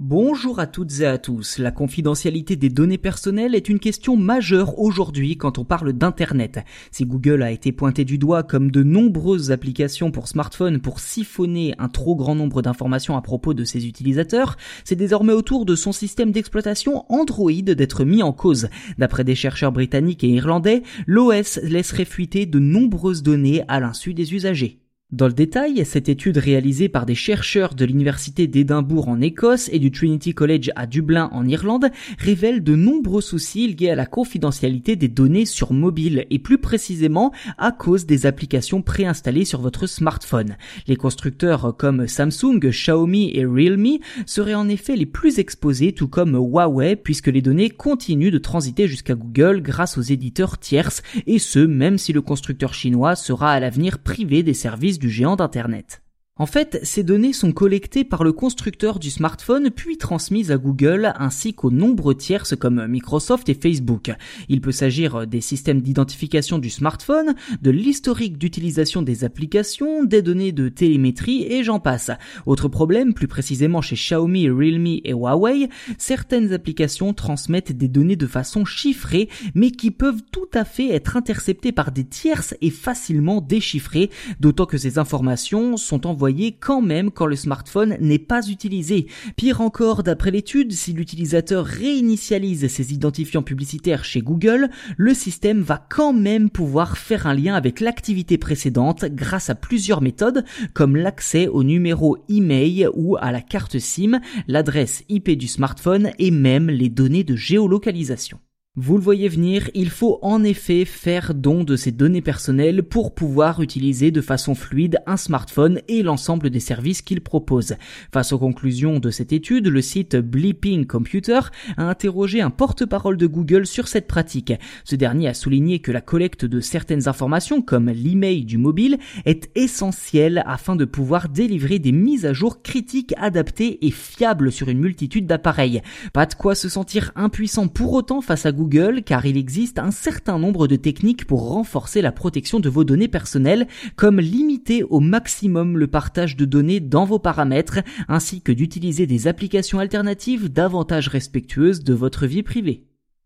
Bonjour à toutes et à tous. La confidentialité des données personnelles est une question majeure aujourd'hui quand on parle d'Internet. Si Google a été pointé du doigt comme de nombreuses applications pour smartphones pour siphonner un trop grand nombre d'informations à propos de ses utilisateurs, c'est désormais au tour de son système d'exploitation Android d'être mis en cause. D'après des chercheurs britanniques et irlandais, l'OS laisserait fuiter de nombreuses données à l'insu des usagers. Dans le détail, cette étude réalisée par des chercheurs de l'Université d'Édimbourg en Écosse et du Trinity College à Dublin en Irlande révèle de nombreux soucis liés à la confidentialité des données sur mobile et plus précisément à cause des applications préinstallées sur votre smartphone. Les constructeurs comme Samsung, Xiaomi et Realme seraient en effet les plus exposés tout comme Huawei puisque les données continuent de transiter jusqu'à Google grâce aux éditeurs tierces et ce même si le constructeur chinois sera à l'avenir privé des services du géant d'Internet. En fait, ces données sont collectées par le constructeur du smartphone puis transmises à Google ainsi qu'aux nombreux tierces comme Microsoft et Facebook. Il peut s'agir des systèmes d'identification du smartphone, de l'historique d'utilisation des applications, des données de télémétrie et j'en passe. Autre problème, plus précisément chez Xiaomi, Realme et Huawei, certaines applications transmettent des données de façon chiffrée mais qui peuvent tout à fait être interceptées par des tierces et facilement déchiffrées, d'autant que ces informations sont envoyées quand même quand le smartphone n'est pas utilisé. Pire encore, d'après l'étude, si l'utilisateur réinitialise ses identifiants publicitaires chez Google, le système va quand même pouvoir faire un lien avec l'activité précédente grâce à plusieurs méthodes comme l'accès au numéro email ou à la carte SIM, l'adresse IP du smartphone et même les données de géolocalisation. Vous le voyez venir, il faut en effet faire don de ces données personnelles pour pouvoir utiliser de façon fluide un smartphone et l'ensemble des services qu'il propose. Face aux conclusions de cette étude, le site Bleeping Computer a interrogé un porte-parole de Google sur cette pratique. Ce dernier a souligné que la collecte de certaines informations comme l'email du mobile est essentielle afin de pouvoir délivrer des mises à jour critiques adaptées et fiables sur une multitude d'appareils. Pas de quoi se sentir impuissant pour autant face à Google car il existe un certain nombre de techniques pour renforcer la protection de vos données personnelles comme limiter au maximum le partage de données dans vos paramètres ainsi que d'utiliser des applications alternatives davantage respectueuses de votre vie privée.